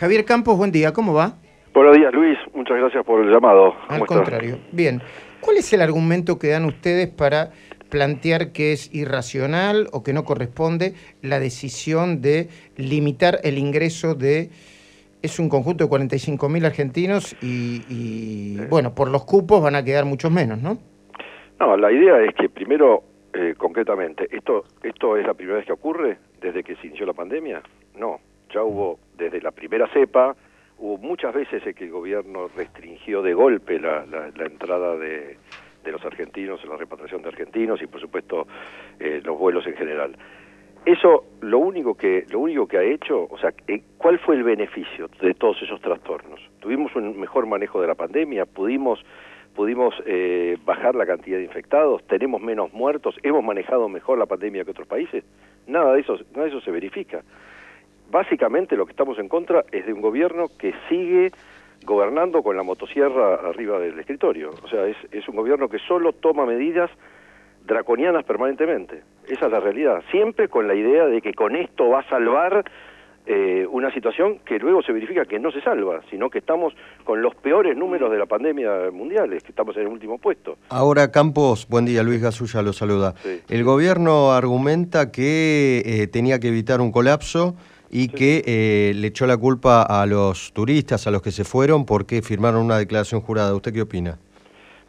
Javier Campos, buen día, ¿cómo va? Buenos días, Luis. Muchas gracias por el llamado. Al contrario. Bien. ¿Cuál es el argumento que dan ustedes para plantear que es irracional o que no corresponde la decisión de limitar el ingreso de... Es un conjunto de 45.000 argentinos y, bueno, por los cupos van a quedar muchos menos, ¿no? No, la idea es que primero, eh, concretamente, ¿esto, ¿esto es la primera vez que ocurre desde que se inició la pandemia? No, ya hubo desde la primera cepa, hubo muchas veces en que el gobierno restringió de golpe la, entrada de, los argentinos, la repatriación de argentinos y por supuesto eh, los vuelos en general. Eso lo único que lo único que ha hecho, o sea, eh, ¿cuál fue el beneficio de todos esos trastornos? Tuvimos un mejor manejo de la pandemia, pudimos pudimos eh, bajar la cantidad de infectados, tenemos menos muertos, hemos manejado mejor la pandemia que otros países. Nada de eso, nada de eso se verifica básicamente lo que estamos en contra es de un gobierno que sigue gobernando con la motosierra arriba del escritorio. O sea, es, es un gobierno que solo toma medidas draconianas permanentemente. Esa es la realidad. Siempre con la idea de que con esto va a salvar eh, una situación que luego se verifica que no se salva, sino que estamos con los peores números de la pandemia mundiales, que estamos en el último puesto. Ahora, Campos, buen día, Luis Gasulla lo saluda. El gobierno argumenta que eh, tenía que evitar un colapso y que eh, le echó la culpa a los turistas, a los que se fueron, porque firmaron una declaración jurada. ¿Usted qué opina?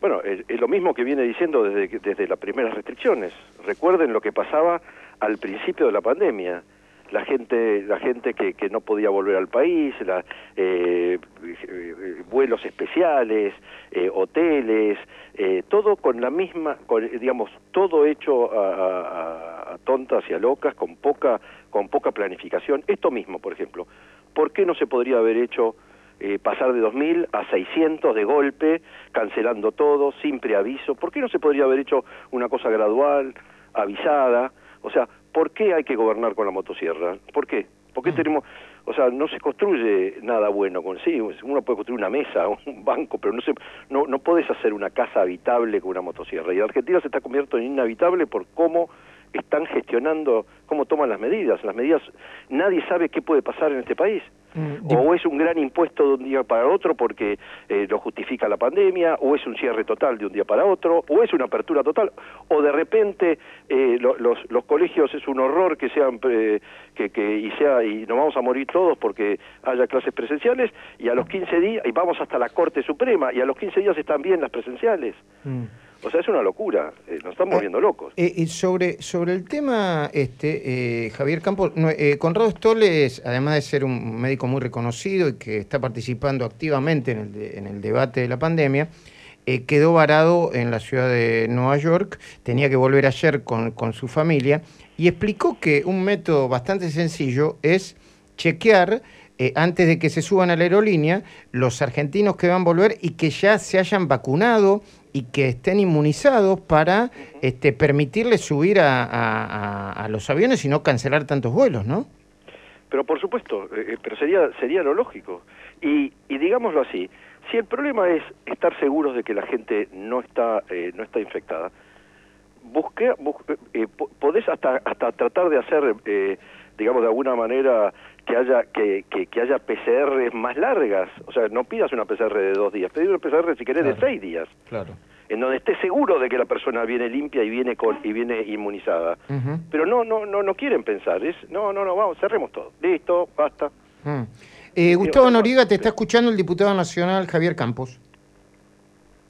Bueno, es, lo mismo que viene diciendo desde, desde las primeras restricciones. Recuerden lo que pasaba al principio de la pandemia. La gente, la gente que, que no podía volver al país, la, eh, vuelos especiales, eh, hoteles, todo con la misma, digamos, todo hecho a tontas y a locas, con poca, con poca planificación. Esto mismo, por ejemplo, ¿por qué no se podría haber hecho eh, pasar de 2.000 a 600 de golpe, cancelando todo, sin preaviso? ¿Por qué no se podría haber hecho una cosa gradual, avisada? O sea, ¿por qué hay que gobernar con la motosierra? ¿Por qué? ¿Por qué mm. tenemos, o sea, no se construye nada bueno con sí, uno puede construir una mesa, un banco, pero no se, no, no puedes hacer una casa habitable con una motosierra. Y Argentina se está convirtiendo en inhabitable por cómo están gestionando, cómo toman las medidas. Las medidas, nadie sabe qué puede pasar en este país. Mm, o es un gran impuesto de un día para otro porque eh, lo justifica la pandemia, o es un cierre total de un día para otro, o es una apertura total, o de repente eh, los, los colegios es un horror que sean eh, que, que y sea y nos vamos a morir todos porque haya clases presenciales y a los 15 días y vamos hasta la Corte Suprema y a los 15 días están bien las presenciales. Mm. O sea, es una locura, eh, nos estamos volviendo locos. Eh, y sobre, sobre el tema, este eh, Javier Campos, Conrado Stoles, además de ser un médico muy reconocido y que está participando activamente en el, en el debate de la pandemia, quedó varado en la ciudad de Nueva York, tenía que volver ayer con, con su familia, y explicó que un método bastante sencillo es chequear antes de que se suban a la aerolínea los argentinos que van a volver y que ya se hayan vacunado y que estén inmunizados para este, permitirles subir a, los aviones y no cancelar tantos vuelos, ¿no? Pero por supuesto, eh, eh, pero sería sería lo lógico. Y, y digámoslo así, si el problema es estar seguros de que la gente no está eh, no está infectada, busque, podés hasta hasta tratar de hacer digamos de alguna manera que haya que, que, haya PCR más largas, o sea, no pidas una PCR de dos días, pedí una PCR si querés de seis días. Claro. En donde estés seguro de que la persona viene limpia y viene con y viene inmunizada. Pero no no no no quieren pensar, es no, no, no, vamos, cerremos todo. Listo, basta. Mm. Eh, Gustavo Noriega te está escuchando el diputado nacional Javier Campos.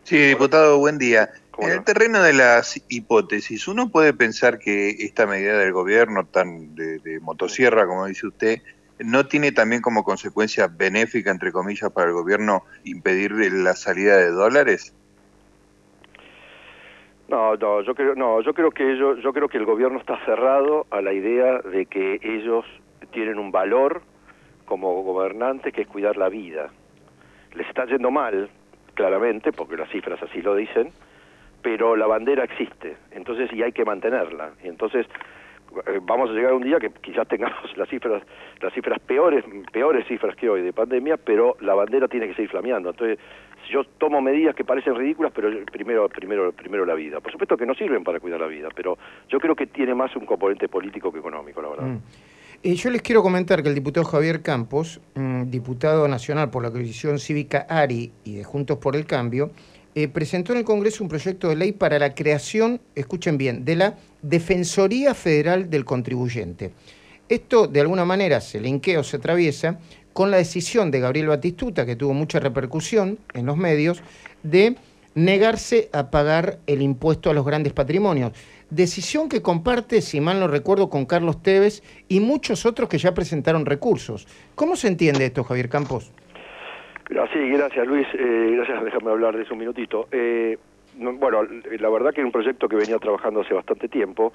Sí, diputado, buen día. En el terreno de las hipótesis, uno puede pensar que esta medida del gobierno tan de motosierra, como dice usted, ¿no tiene también como consecuencia benéfica, entre comillas, para el gobierno impedir la salida de dólares? No, no, yo creo, no, yo creo que ellos, yo creo que el gobierno está cerrado a la idea de que ellos tienen un valor como gobernantes que es cuidar la vida. Les está yendo mal, claramente, porque las cifras así lo dicen, pero la bandera existe, entonces y hay que mantenerla. Y entonces vamos a llegar a un día que quizás tengamos las cifras las cifras peores peores cifras que hoy de pandemia pero la bandera tiene que seguir flameando. Entonces yo tomo medidas que parecen ridículas pero primero primero primero la vida. Por supuesto que no sirven para cuidar la vida pero yo creo que tiene más un componente político que económico la verdad. Mm. Eh, yo les quiero comentar que el diputado Javier Campos, mm, diputado nacional por la coalición cívica ARI y de Juntos por el Cambio, eh, presentó en el Congreso un proyecto de ley para la creación, escuchen bien, de la Defensoría Federal del Contribuyente. Esto de alguna manera se linkea o se atraviesa con la decisión de Gabriel Batistuta, que tuvo mucha repercusión en los medios, de negarse a pagar el impuesto a los grandes patrimonios. Decisión que comparte, si mal no recuerdo, con Carlos Tevez y muchos otros que ya presentaron recursos. ¿Cómo se entiende esto, Javier Campos? Sí, gracias Luis. Eh, gracias, déjame hablar de eso un minutito. Eh, bueno, la verdad que es un proyecto que venía trabajando hace bastante tiempo.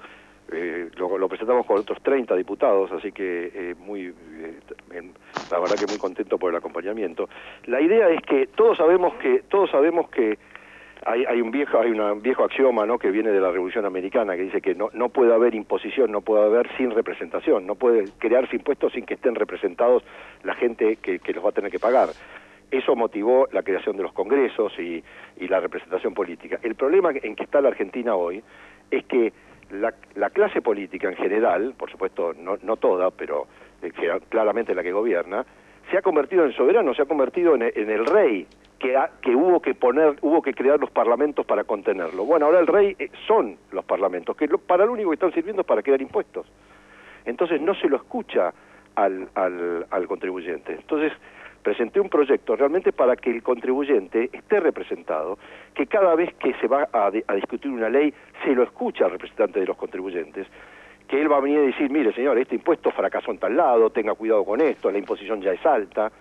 Eh, lo, presentamos con otros 30 diputados, así que eh, muy, la verdad que muy contento por el acompañamiento. La idea es que todos sabemos que todos sabemos que hay, un viejo hay un viejo axioma no que viene de la revolución americana que dice que no no puede haber imposición no puede haber sin representación no puede crearse impuestos sin que estén representados la gente que, los va a tener que pagar eso motivó la creación de los congresos y, la representación política. El problema en que está la Argentina hoy es que la, clase política en general, por supuesto no, no toda, pero eh, claramente la que gobierna, se ha convertido en soberano, se ha convertido en el rey que, hubo que poner, hubo que crear los parlamentos para contenerlo. Bueno, ahora el rey eh, son los parlamentos, que para lo único que están sirviendo es para crear impuestos. Entonces no se lo escucha al, al, contribuyente. Entonces presenté un proyecto realmente para que el contribuyente esté representado, que cada vez que se va a, discutir una ley se lo escucha al representante de los contribuyentes, que él va a venir a decir, mire señor, este impuesto fracasó en tal lado, tenga cuidado con esto, la imposición ya es alta,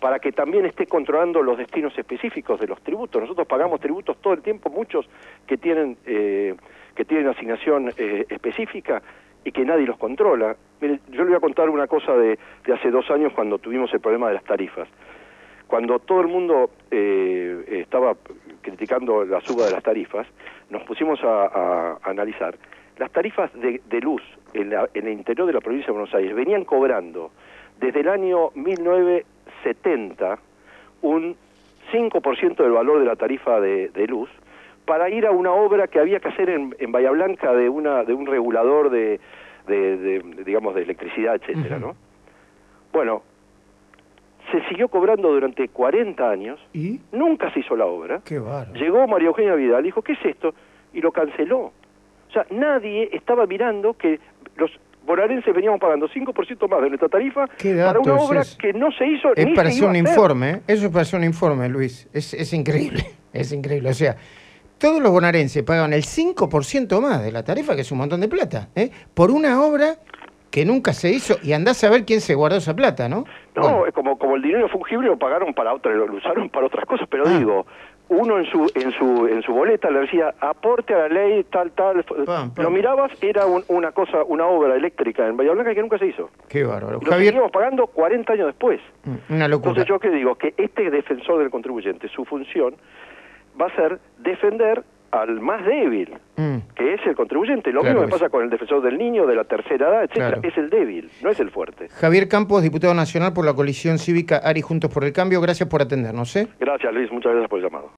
para que también esté controlando los destinos específicos de los tributos. Nosotros pagamos tributos todo el tiempo, muchos que tienen eh, que tienen asignación eh, específica y que nadie los controla. Mire, yo le voy a contar una cosa de, hace dos años cuando tuvimos el problema de las tarifas. Cuando todo el mundo eh, estaba criticando la suba de las tarifas, nos pusimos a, analizar. Las tarifas de, luz en, en el interior de la provincia de Buenos Aires venían cobrando desde el año 19 70 un 5% del valor de la tarifa de, luz para ir a una obra que había que hacer en, en Bahía Blanca de una de un regulador de, digamos de electricidad, etcétera, ¿no? Bueno, se siguió cobrando durante 40 años, ¿Y? nunca se hizo la obra. Qué Llegó María Eugenia Vidal, dijo, ¿qué es esto? Y lo canceló. O sea, nadie estaba mirando que los bonaerenses veníamos pagando 5% más de nuestra tarifa para una obra que no se hizo es ni para hacer un informe, ¿eh? eso es para hacer un informe, Luis. Es, es increíble, es increíble. O sea, todos los bonaerenses pagan el 5% más de la tarifa, que es un montón de plata, ¿eh? por una obra que nunca se hizo y andás a ver quién se guardó esa plata, ¿no? No, es como, como el dinero fungible lo pagaron para otra, lo usaron para otras cosas, pero ah. digo, uno en su en su en su boleta le decía aporte a la ley tal tal lo mirabas era una cosa una obra eléctrica en Bahía Blanca que nunca se hizo qué bárbaro lo seguimos pagando 40 años después mm, una locura entonces yo que digo que este defensor del contribuyente su función va a ser defender al más débil, mm. que es el contribuyente. Lo mismo que pasa con el defensor del niño, de la tercera edad, etcétera. Es el débil, no es el fuerte. Javier Campos, diputado nacional por la coalición cívica ARI Juntos por el Cambio, gracias por atendernos. ¿eh? Gracias, Luis. Muchas gracias por el llamado.